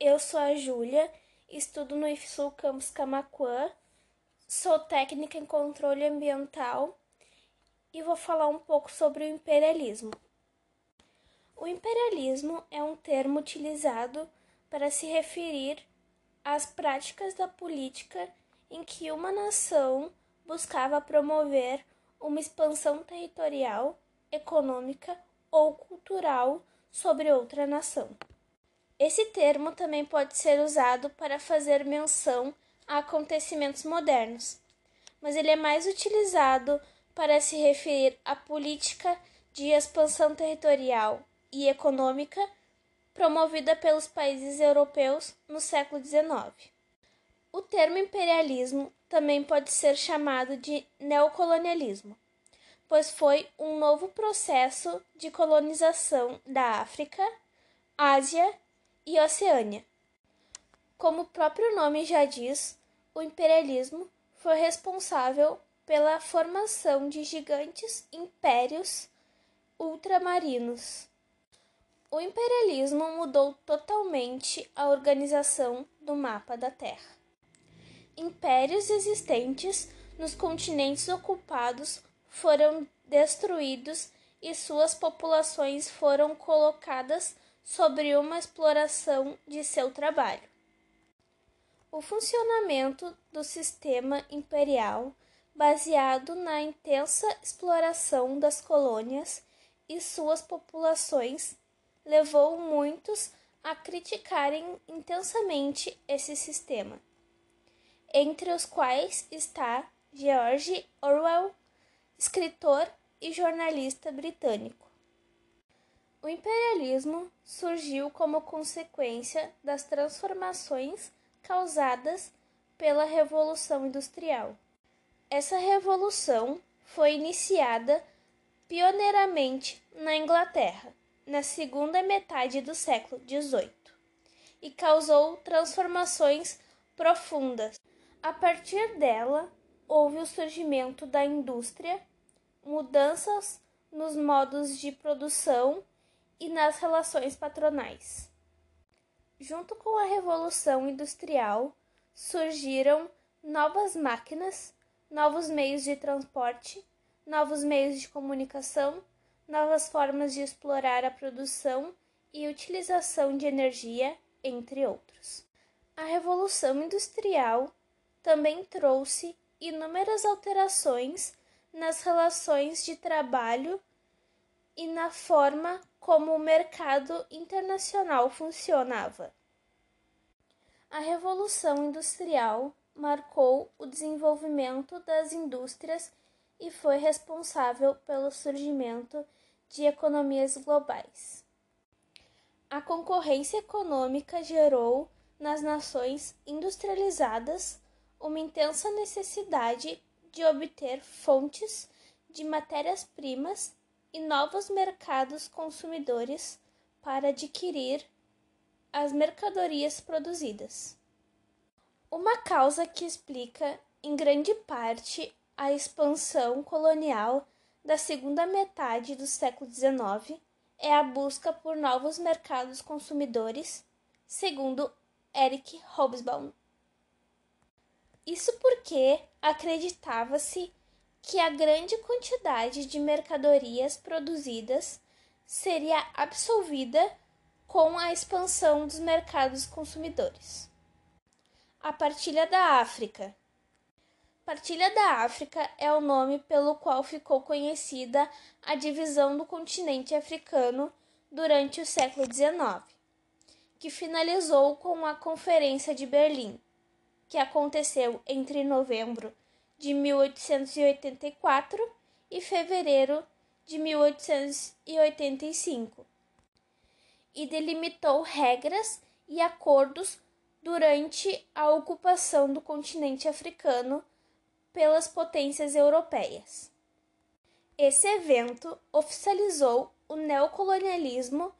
eu sou a Júlia, estudo no IFSUL Campus Camacuã, sou técnica em controle ambiental e vou falar um pouco sobre o imperialismo. O imperialismo é um termo utilizado para se referir às práticas da política em que uma nação buscava promover uma expansão territorial, econômica ou cultural sobre outra nação. Esse termo também pode ser usado para fazer menção a acontecimentos modernos, mas ele é mais utilizado para se referir à política de expansão territorial e econômica promovida pelos países europeus no século XIX. O termo imperialismo também pode ser chamado de neocolonialismo, pois foi um novo processo de colonização da África, Ásia e Oceânia. Como o próprio nome já diz, o imperialismo foi responsável pela formação de gigantes impérios ultramarinos. O imperialismo mudou totalmente a organização do mapa da Terra. Impérios existentes nos continentes ocupados foram destruídos e suas populações foram colocadas sobre uma exploração de seu trabalho. O funcionamento do sistema imperial, baseado na intensa exploração das colônias e suas populações, levou muitos a criticarem intensamente esse sistema, entre os quais está George Orwell, escritor e jornalista britânico. O imperialismo surgiu como consequência das transformações causadas pela Revolução Industrial. Essa revolução foi iniciada pioneiramente na Inglaterra, na segunda metade do século XVIII, e causou transformações profundas. A partir dela, houve o surgimento da indústria, mudanças nos modos de produção e nas relações patronais. Junto com a Revolução Industrial, surgiram novas máquinas, novos meios de transporte, novos meios de comunicação, novas formas de explorar a produção e utilização de energia, entre outros. A Revolução Industrial também trouxe inúmeras alterações nas relações de trabalho e na forma como o mercado internacional funcionava. A Revolução Industrial marcou o desenvolvimento das indústrias e foi responsável pelo surgimento de economias globais. A concorrência econômica gerou nas nações industrializadas uma intensa necessidade de obter fontes de matérias-primas e novos mercados consumidores para adquirir as mercadorias produzidas. Uma causa que explica, em grande parte, a expansão colonial da segunda metade do século XIX é a busca por novos mercados consumidores, segundo Eric Hobsbawm. Isso porque acreditava-se que a grande quantidade de mercadorias produzidas seria absolvida com a expansão dos mercados consumidores. A partilha da África. Partilha da África é o nome pelo qual ficou conhecida a divisão do continente africano durante o século XIX, que finalizou com a Conferência de Berlim, que aconteceu entre novembro de 1884 e fevereiro de 1885, e delimitou regras e acordos durante a ocupação do continente africano pelas potências europeias. Esse evento oficializou o neocolonialismo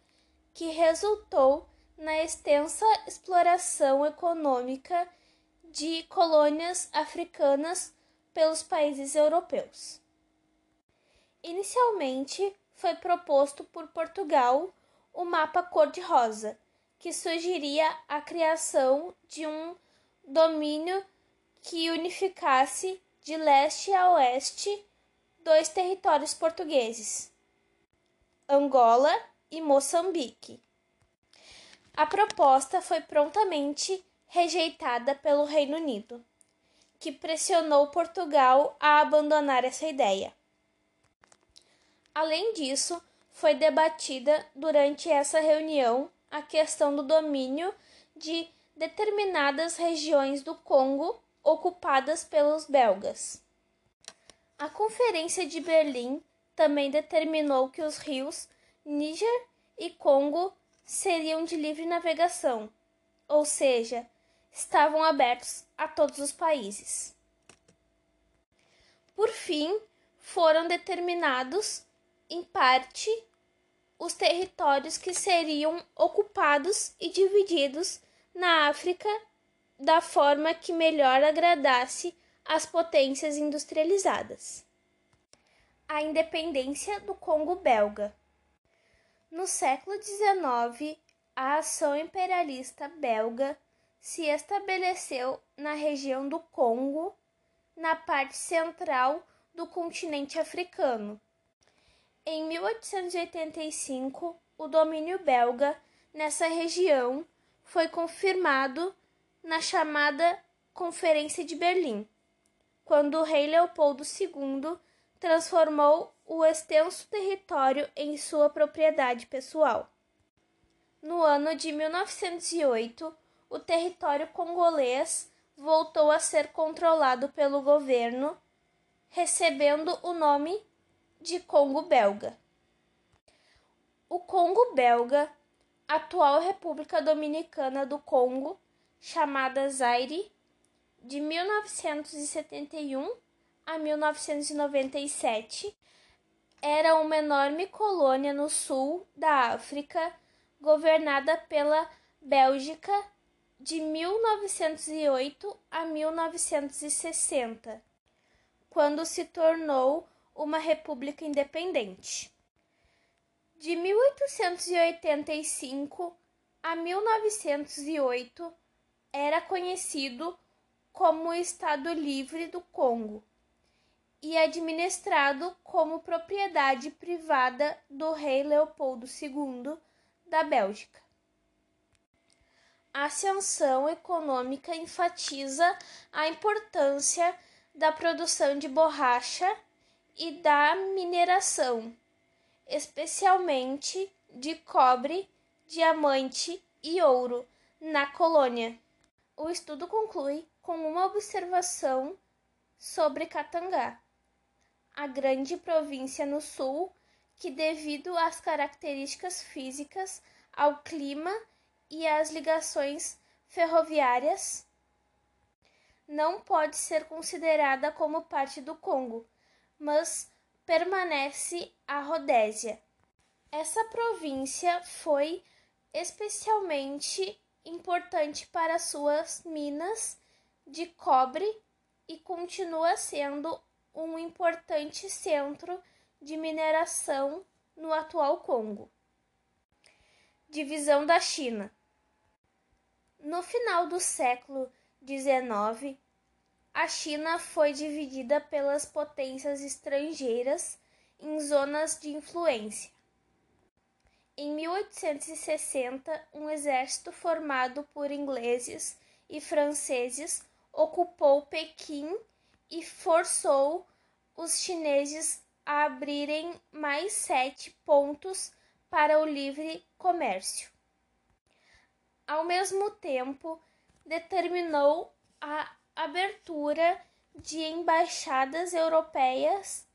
que resultou na extensa exploração econômica de colônias africanas pelos países europeus. Inicialmente foi proposto por Portugal o mapa cor-de-rosa, que sugeria a criação de um domínio que unificasse de leste a oeste dois territórios portugueses, Angola e Moçambique. A proposta foi prontamente rejeitada pelo Reino Unido, que pressionou Portugal a abandonar essa ideia. Além disso, foi debatida durante essa reunião a questão do domínio de determinadas regiões do Congo ocupadas pelos belgas. A Conferência de Berlim também determinou que os rios Níger e Congo seriam de livre navegação, ou seja, estavam abertos a todos os países. Por fim, foram determinados, em parte, os territórios que seriam ocupados e divididos na África da forma que melhor agradasse às potências industrializadas. A independência do Congo belga. No século XIX, a ação imperialista belga se estabeleceu na região do Congo, na parte central do continente africano. Em 1885, o domínio belga nessa região foi confirmado na chamada Conferência de Berlim, quando o rei Leopoldo II transformou o extenso território em sua propriedade pessoal. No ano de 1908, o território congolês voltou a ser controlado pelo governo, recebendo o nome de Congo Belga. O Congo Belga, atual República Dominicana do Congo, chamada Zaire, de 1971 a 1997, era uma enorme colônia no sul da África, governada pela Bélgica de 1908 a 1960, quando se tornou uma república independente. De 1885 a 1908 era conhecido como Estado Livre do Congo e administrado como propriedade privada do rei Leopoldo II da Bélgica. A ascensão econômica enfatiza a importância da produção de borracha e da mineração, especialmente de cobre, diamante e ouro na colônia. O estudo conclui com uma observação sobre Katangá, a grande província no sul que, devido às características físicas, ao clima e às ligações ferroviárias, não pode ser considerada como parte do Congo, mas permanece a Rodésia. Essa província foi especialmente importante para suas minas de cobre e continua sendo um importante centro de mineração no atual Congo. Divisão da China. No final do século XIX, a China foi dividida pelas potências estrangeiras em zonas de influência. Em 1860, um exército formado por ingleses e franceses ocupou Pequim e forçou os chineses a abrirem mais sete pontos para o livre comércio. Ao mesmo tempo, determinou a abertura de embaixadas europeias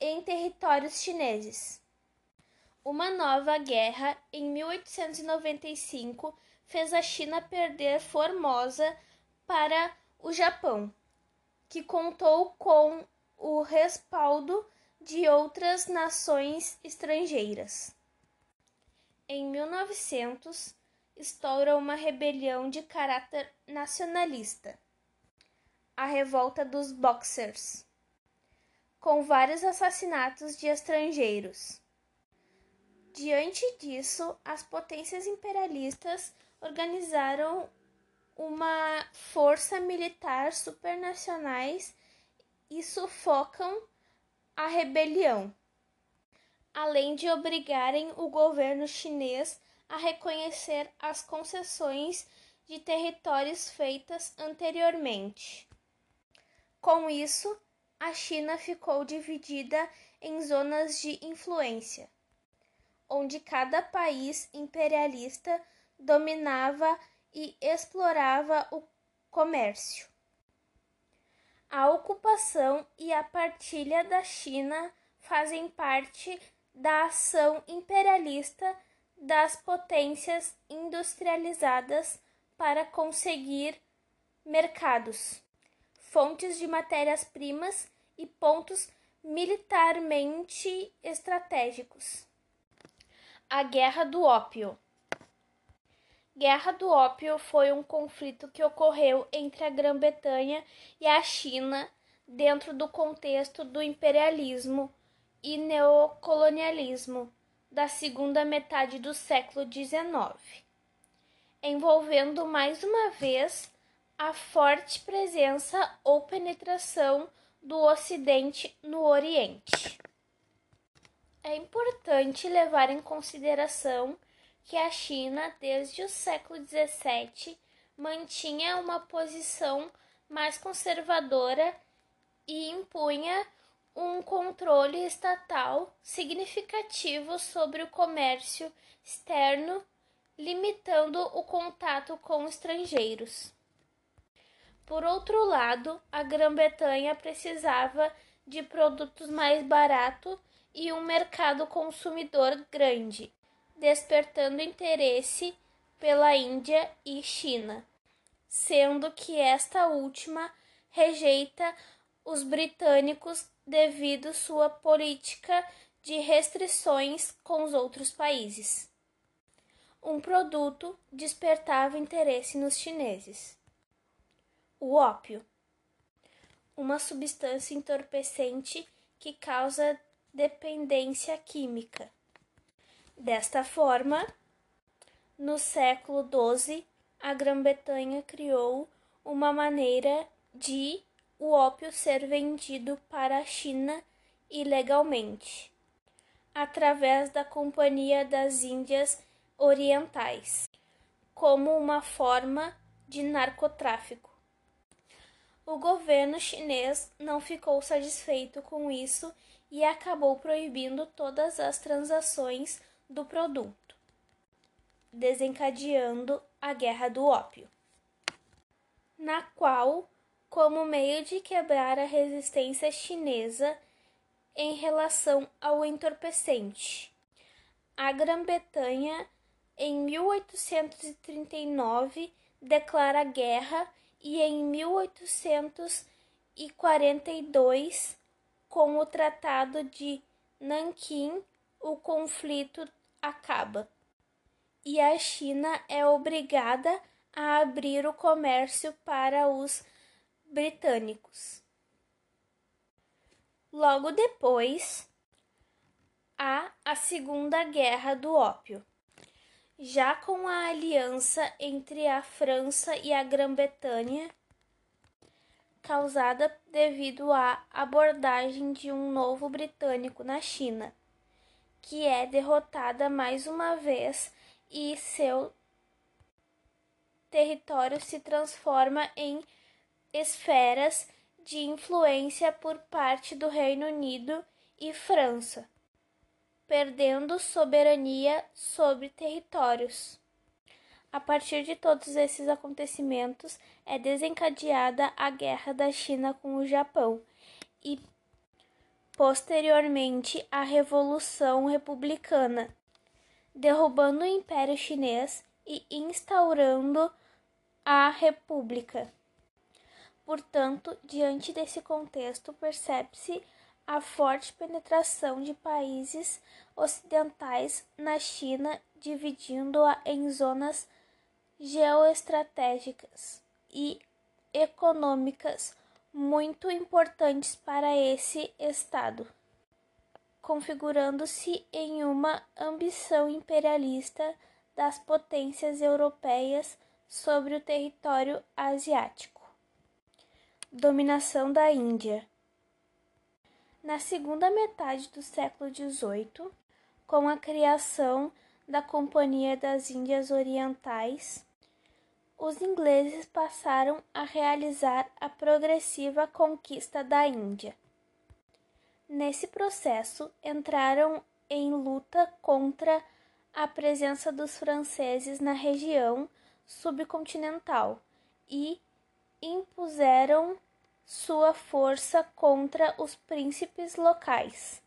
em territórios chineses. Uma nova guerra em 1895 fez a China perder Formosa para o Japão, que contou com o respaldo de outras nações estrangeiras. Em 1900, estoura uma rebelião de caráter nacionalista a revolta dos Boxers, com vários assassinatos de estrangeiros. Diante disso, as potências imperialistas organizaram uma força militar supernacionais e sufocam a rebelião, além de obrigarem o governo chinês a reconhecer as concessões de territórios feitas anteriormente. Com isso, a China ficou dividida em zonas de influência, onde cada país imperialista dominava e explorava o comércio. A ocupação e a partilha da China fazem parte da ação imperialista das potências industrializadas para conseguir mercados, fontes de matérias-primas e pontos militarmente estratégicos. A Guerra do Ópio. Guerra do Ópio foi um conflito que ocorreu entre a Grã-Bretanha e a China dentro do contexto do imperialismo e neocolonialismo da segunda metade do século XIX envolvendo mais uma vez a forte presença ou penetração do Ocidente no Oriente. É importante levar em consideração que a China, desde o século XVII, mantinha uma posição mais conservadora e impunha um controle estatal significativo sobre o comércio externo limitando o contato com estrangeiros. Por outro lado, a Grã-Bretanha precisava de produtos mais baratos e um mercado consumidor grande, despertando interesse pela Índia e China, sendo que esta última rejeita os britânicos devido sua política de restrições com os outros países um produto despertava interesse nos chineses. O ópio, uma substância entorpecente que causa dependência química. Desta forma, no século XII, a Grã-Bretanha criou uma maneira de o ópio ser vendido para a China ilegalmente, através da Companhia das Índias orientais, como uma forma de narcotráfico. O governo chinês não ficou satisfeito com isso e acabou proibindo todas as transações do produto, desencadeando a Guerra do Ópio, na qual, como meio de quebrar a resistência chinesa em relação ao entorpecente, a Grã-Bretanha em 1839 declara guerra e em 1842, com o Tratado de Nanquim, o conflito acaba. E a China é obrigada a abrir o comércio para os britânicos. Logo depois, há a Segunda Guerra do Ópio. Já com a aliança entre a França e a Grã-Bretanha, causada devido à abordagem de um novo britânico na China, que é derrotada mais uma vez e seu território se transforma em esferas de influência por parte do Reino Unido e França perdendo soberania sobre territórios. A partir de todos esses acontecimentos é desencadeada a Guerra da China com o Japão e posteriormente a Revolução Republicana, derrubando o Império Chinês e instaurando a República. Portanto, diante desse contexto, percebe-se a forte penetração de países ocidentais na China, dividindo-a em zonas geoestratégicas e econômicas muito importantes para esse Estado. configurando-se em uma ambição imperialista das potências europeias sobre o território asiático. Dominação da Índia. Na segunda metade do século XVIII, com a criação da Companhia das Índias Orientais, os ingleses passaram a realizar a progressiva conquista da Índia. Nesse processo, entraram em luta contra a presença dos franceses na região subcontinental e impuseram sua força contra os príncipes locais.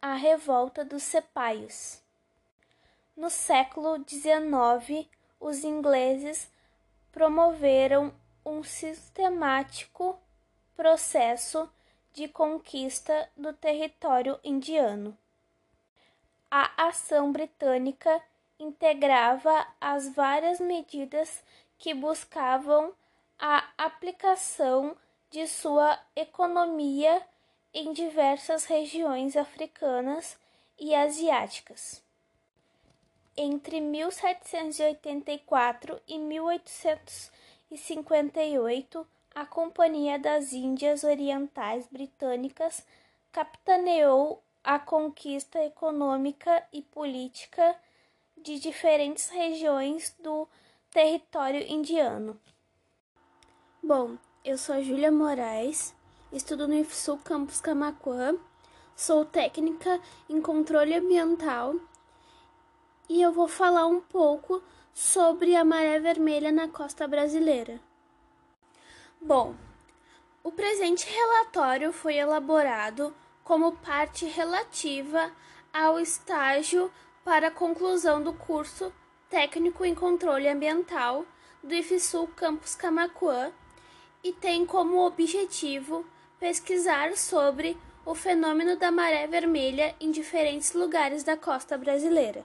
A revolta dos Sepaios. No século XIX, os ingleses promoveram um sistemático processo de conquista do território indiano. A ação britânica integrava as várias medidas que buscavam a aplicação de sua economia em diversas regiões africanas e asiáticas. Entre 1784 e 1858, a Companhia das Índias Orientais Britânicas capitaneou a conquista econômica e política de diferentes regiões do território indiano. Bom, eu sou Júlia Moraes, estudo no IFSU Campus Camacuã, sou técnica em controle ambiental e eu vou falar um pouco sobre a maré vermelha na costa brasileira. Bom, o presente relatório foi elaborado como parte relativa ao estágio para conclusão do curso Técnico em Controle Ambiental do IFSUL Campus Camacuã e tem como objetivo pesquisar sobre o fenômeno da maré vermelha em diferentes lugares da costa brasileira.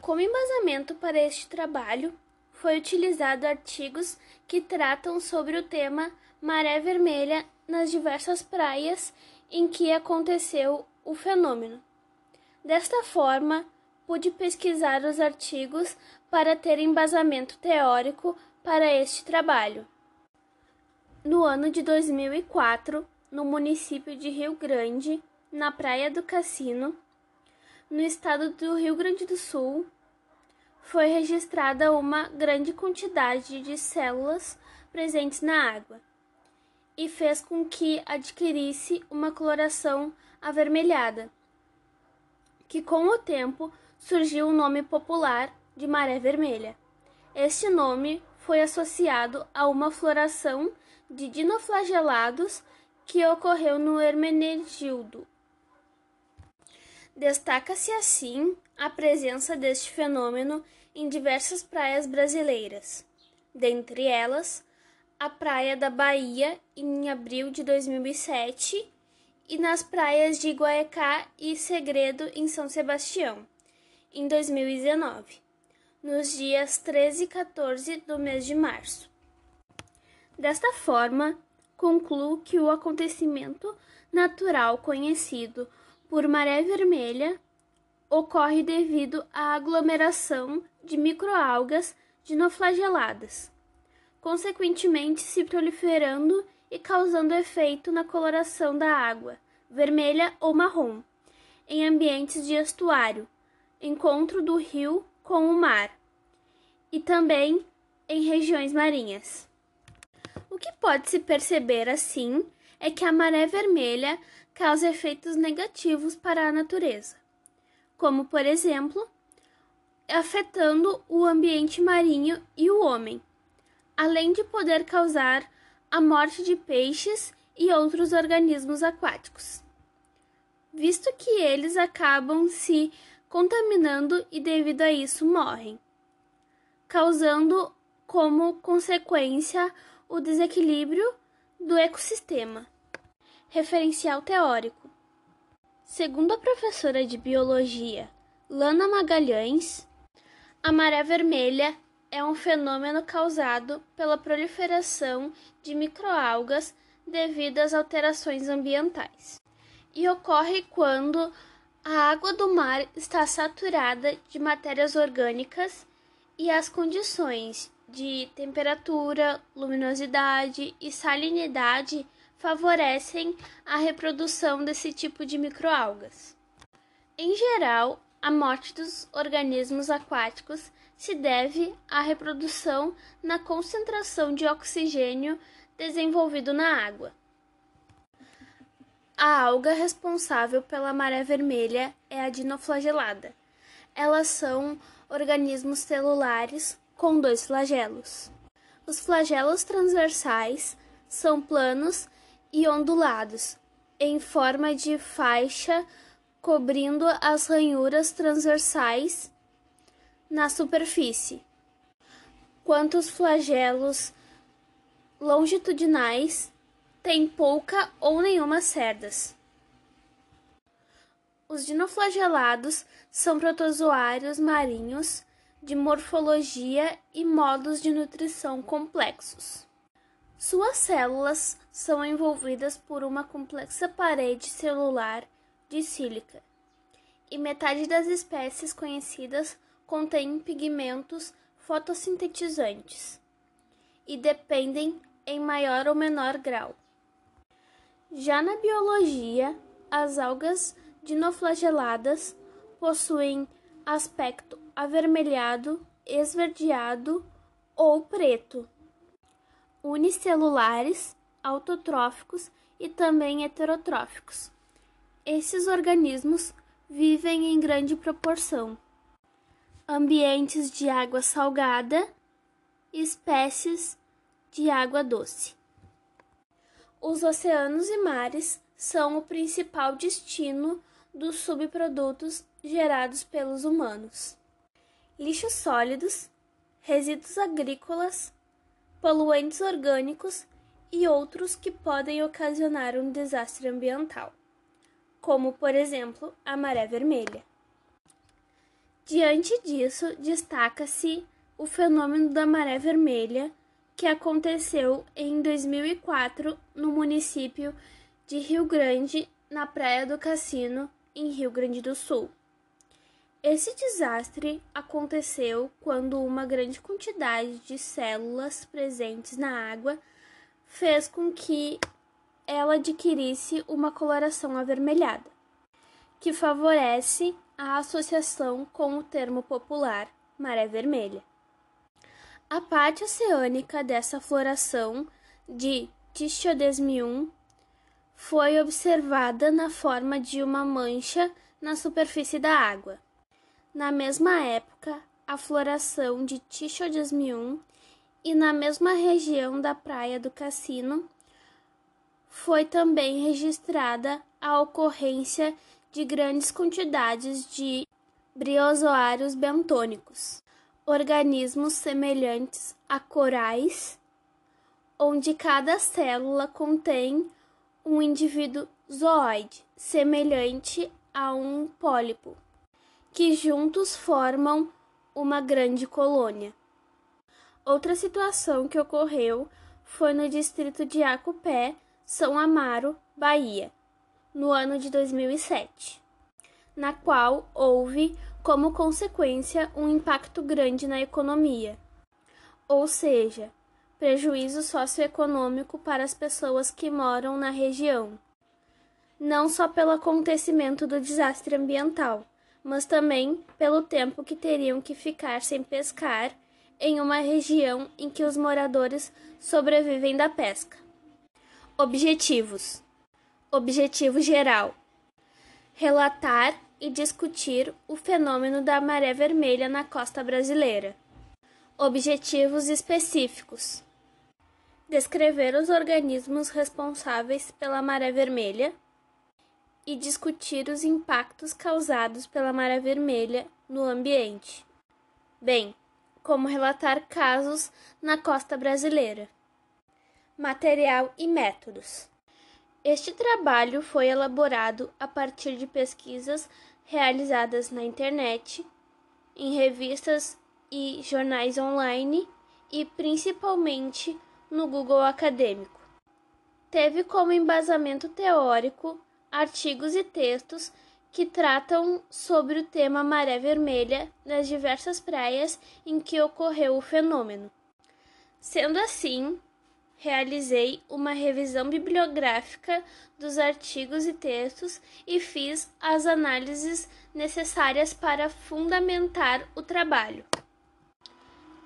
Como embasamento para este trabalho, foi utilizado artigos que tratam sobre o tema maré vermelha nas diversas praias em que aconteceu o fenômeno. Desta forma, pude pesquisar os artigos para ter embasamento teórico para este trabalho. No ano de 2004, no município de Rio Grande, na Praia do Cassino, no estado do Rio Grande do Sul, foi registrada uma grande quantidade de células presentes na água e fez com que adquirisse uma coloração avermelhada, que com o tempo surgiu o nome popular de maré vermelha. Este nome foi associado a uma floração de dinoflagelados que ocorreu no Hermenegildo. Destaca-se assim a presença deste fenômeno em diversas praias brasileiras, dentre elas a Praia da Bahia em abril de 2007 e nas praias de Guaecá e Segredo em São Sebastião, em 2019, nos dias 13 e 14 do mês de março. Desta forma, concluo que o acontecimento natural conhecido por maré vermelha ocorre devido à aglomeração de microalgas dinoflageladas, consequentemente se proliferando e causando efeito na coloração da água, vermelha ou marrom, em ambientes de estuário, encontro do rio com o mar, e também em regiões marinhas. O que pode se perceber assim é que a maré vermelha causa efeitos negativos para a natureza como por exemplo, afetando o ambiente marinho e o homem, além de poder causar a morte de peixes e outros organismos aquáticos, visto que eles acabam se contaminando e devido a isso morrem, causando como consequência o desequilíbrio do ecossistema. Referencial teórico Segundo a professora de biologia Lana Magalhães, a maré vermelha é um fenômeno causado pela proliferação de microalgas devido às alterações ambientais. e ocorre quando a água do mar está saturada de matérias orgânicas e as condições de temperatura, luminosidade e salinidade favorecem a reprodução desse tipo de microalgas. Em geral, a morte dos organismos aquáticos se deve à reprodução na concentração de oxigênio desenvolvido na água. A alga responsável pela maré vermelha é a dinoflagelada. Elas são organismos celulares com dois flagelos. Os flagelos transversais são planos e ondulados, em forma de faixa cobrindo as ranhuras transversais na superfície, quanto os flagelos longitudinais têm pouca ou nenhuma cerdas. Os dinoflagelados são protozoários marinhos de morfologia e modos de nutrição complexos. Suas células são envolvidas por uma complexa parede celular de sílica, e metade das espécies conhecidas contém pigmentos fotossintetizantes e dependem em maior ou menor grau. Já na biologia, as algas dinoflageladas possuem aspecto avermelhado, esverdeado ou preto unicelulares, autotróficos e também heterotróficos. Esses organismos vivem em grande proporção. Ambientes de água salgada, espécies de água doce. Os oceanos e mares são o principal destino dos subprodutos gerados pelos humanos. Lixos sólidos, resíduos agrícolas, poluentes orgânicos e outros que podem ocasionar um desastre ambiental, como, por exemplo, a maré vermelha. Diante disso, destaca-se o fenômeno da maré vermelha, que aconteceu em 2004 no município de Rio Grande, na Praia do Cassino, em Rio Grande do Sul. Esse desastre aconteceu quando uma grande quantidade de células presentes na água fez com que ela adquirisse uma coloração avermelhada, que favorece a associação com o termo popular maré vermelha. A parte oceânica dessa floração de Tichodesmium foi observada na forma de uma mancha na superfície da água. Na mesma época, a floração de Tichodesmium e na mesma região da praia do Cassino foi também registrada a ocorrência de grandes quantidades de briozoários bentônicos, organismos semelhantes a corais, onde cada célula contém um indivíduo zooide semelhante a um pólipo que juntos formam uma grande colônia. Outra situação que ocorreu foi no distrito de Acupé, São Amaro, Bahia, no ano de 2007, na qual houve como consequência um impacto grande na economia, ou seja, prejuízo socioeconômico para as pessoas que moram na região, não só pelo acontecimento do desastre ambiental, mas também pelo tempo que teriam que ficar sem pescar em uma região em que os moradores sobrevivem da pesca. Objetivos: Objetivo geral: relatar e discutir o fenômeno da maré vermelha na costa brasileira. Objetivos específicos: descrever os organismos responsáveis pela maré vermelha e discutir os impactos causados pela maré vermelha no ambiente, bem como relatar casos na costa brasileira. Material e métodos. Este trabalho foi elaborado a partir de pesquisas realizadas na internet, em revistas e jornais online e principalmente no Google Acadêmico. Teve como embasamento teórico artigos e textos que tratam sobre o tema maré vermelha nas diversas praias em que ocorreu o fenômeno. Sendo assim, realizei uma revisão bibliográfica dos artigos e textos e fiz as análises necessárias para fundamentar o trabalho.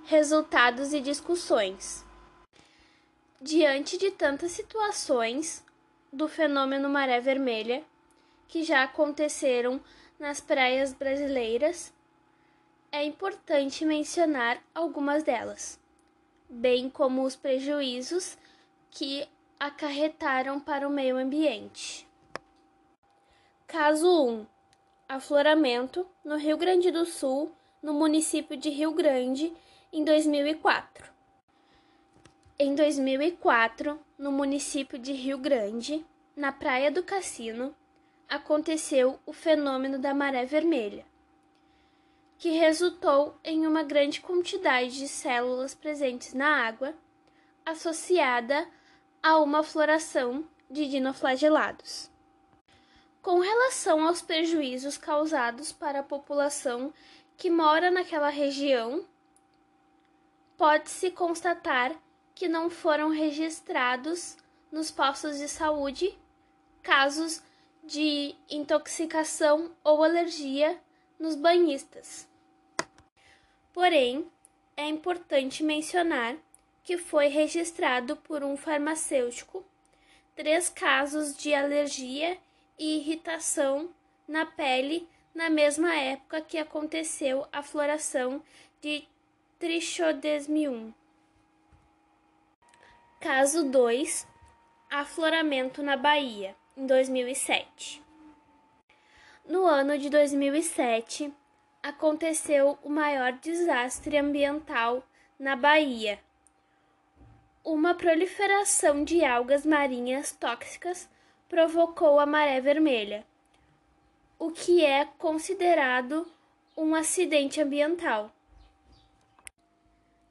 Resultados e discussões. Diante de tantas situações do fenômeno maré vermelha que já aconteceram nas praias brasileiras, é importante mencionar algumas delas bem como os prejuízos que acarretaram para o meio ambiente. Caso 1: Afloramento no Rio Grande do Sul, no município de Rio Grande, em 2004. Em 2004, no município de Rio Grande, na Praia do Cassino, aconteceu o fenômeno da maré vermelha que resultou em uma grande quantidade de células presentes na água, associada a uma floração de dinoflagelados. Com relação aos prejuízos causados para a população que mora naquela região, pode-se constatar que não foram registrados nos postos de saúde casos de intoxicação ou alergia nos banhistas. Porém, é importante mencionar que foi registrado por um farmacêutico três casos de alergia e irritação na pele na mesma época que aconteceu a floração de Trichodesmium. Caso 2: Afloramento na Bahia, em 2007. No ano de 2007, aconteceu o maior desastre ambiental na Bahia. Uma proliferação de algas marinhas tóxicas provocou a maré vermelha, o que é considerado um acidente ambiental.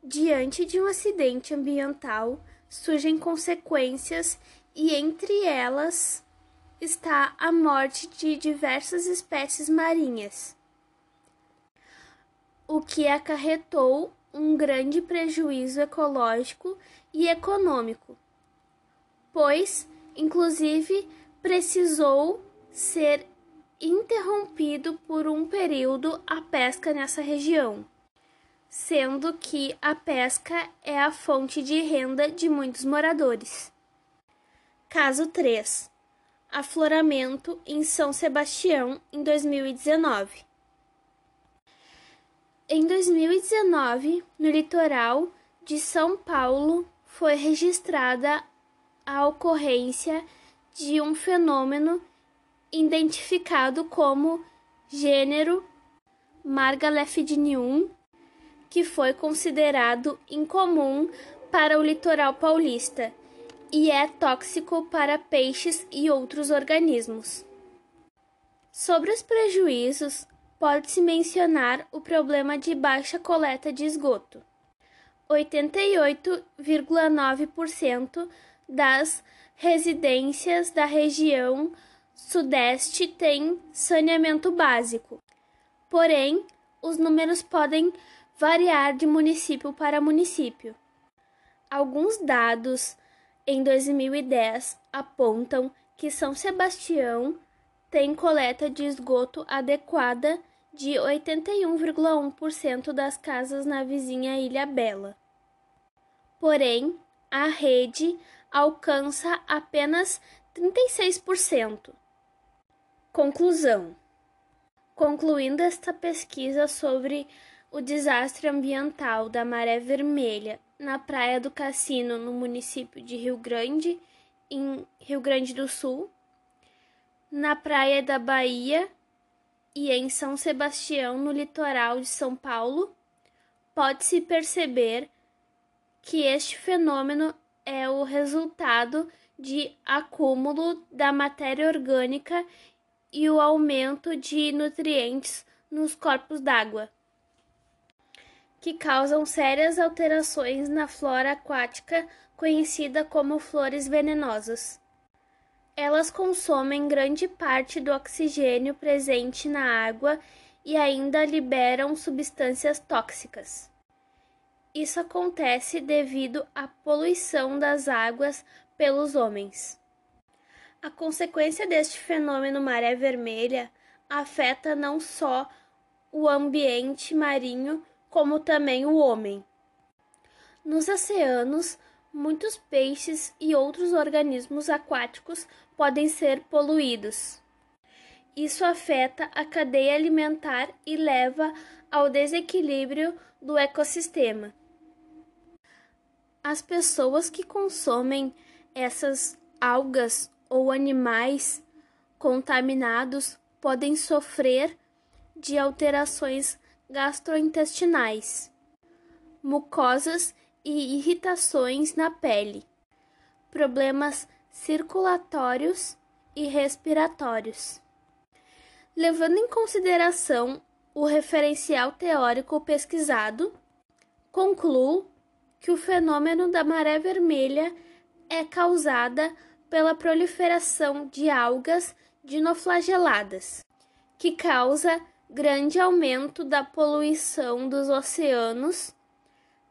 Diante de um acidente ambiental, surgem consequências e entre elas está a morte de diversas espécies marinhas, o que acarretou um grande prejuízo ecológico e econômico, pois, inclusive, precisou ser interrompido por um período a pesca nessa região, sendo que a pesca é a fonte de renda de muitos moradores. Caso 3 afloramento em São Sebastião em 2019. Em 2019, no litoral de São Paulo, foi registrada a ocorrência de um fenômeno identificado como gênero Margalephidium, que foi considerado incomum para o litoral paulista e é tóxico para peixes e outros organismos. Sobre os prejuízos, pode-se mencionar o problema de baixa coleta de esgoto. 88,9% das residências da região Sudeste têm saneamento básico. Porém, os números podem variar de município para município. Alguns dados em 2010 apontam que São Sebastião tem coleta de esgoto adequada de 81,1% das casas na vizinha Ilha Bela. Porém, a rede alcança apenas 36%. Conclusão: Concluindo esta pesquisa sobre o desastre ambiental da maré vermelha na Praia do Cassino, no município de Rio Grande, em Rio Grande do Sul, na Praia da Bahia e em São Sebastião, no litoral de São Paulo, pode-se perceber que este fenômeno é o resultado de acúmulo da matéria orgânica e o aumento de nutrientes nos corpos d'água que causam sérias alterações na flora aquática conhecida como flores venenosas. Elas consomem grande parte do oxigênio presente na água e ainda liberam substâncias tóxicas. Isso acontece devido à poluição das águas pelos homens. A consequência deste fenômeno maré vermelha afeta não só o ambiente marinho, como também o homem. Nos oceanos, muitos peixes e outros organismos aquáticos podem ser poluídos. Isso afeta a cadeia alimentar e leva ao desequilíbrio do ecossistema. As pessoas que consomem essas algas ou animais contaminados podem sofrer de alterações gastrointestinais, mucosas e irritações na pele, problemas circulatórios e respiratórios. Levando em consideração o referencial teórico pesquisado, concluo que o fenômeno da maré vermelha é causada pela proliferação de algas dinoflageladas, que causa grande aumento da poluição dos oceanos,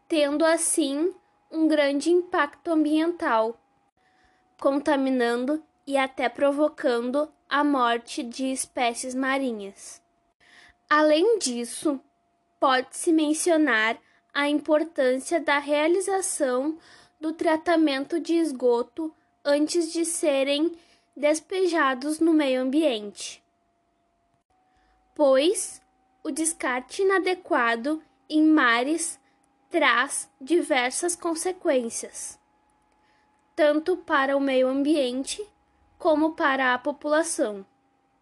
tendo assim um grande impacto ambiental, contaminando e até provocando a morte de espécies marinhas. Além disso, pode-se mencionar a importância da realização do tratamento de esgoto antes de serem despejados no meio ambiente, pois o descarte inadequado em mares traz diversas consequências, tanto para o meio ambiente como para a população.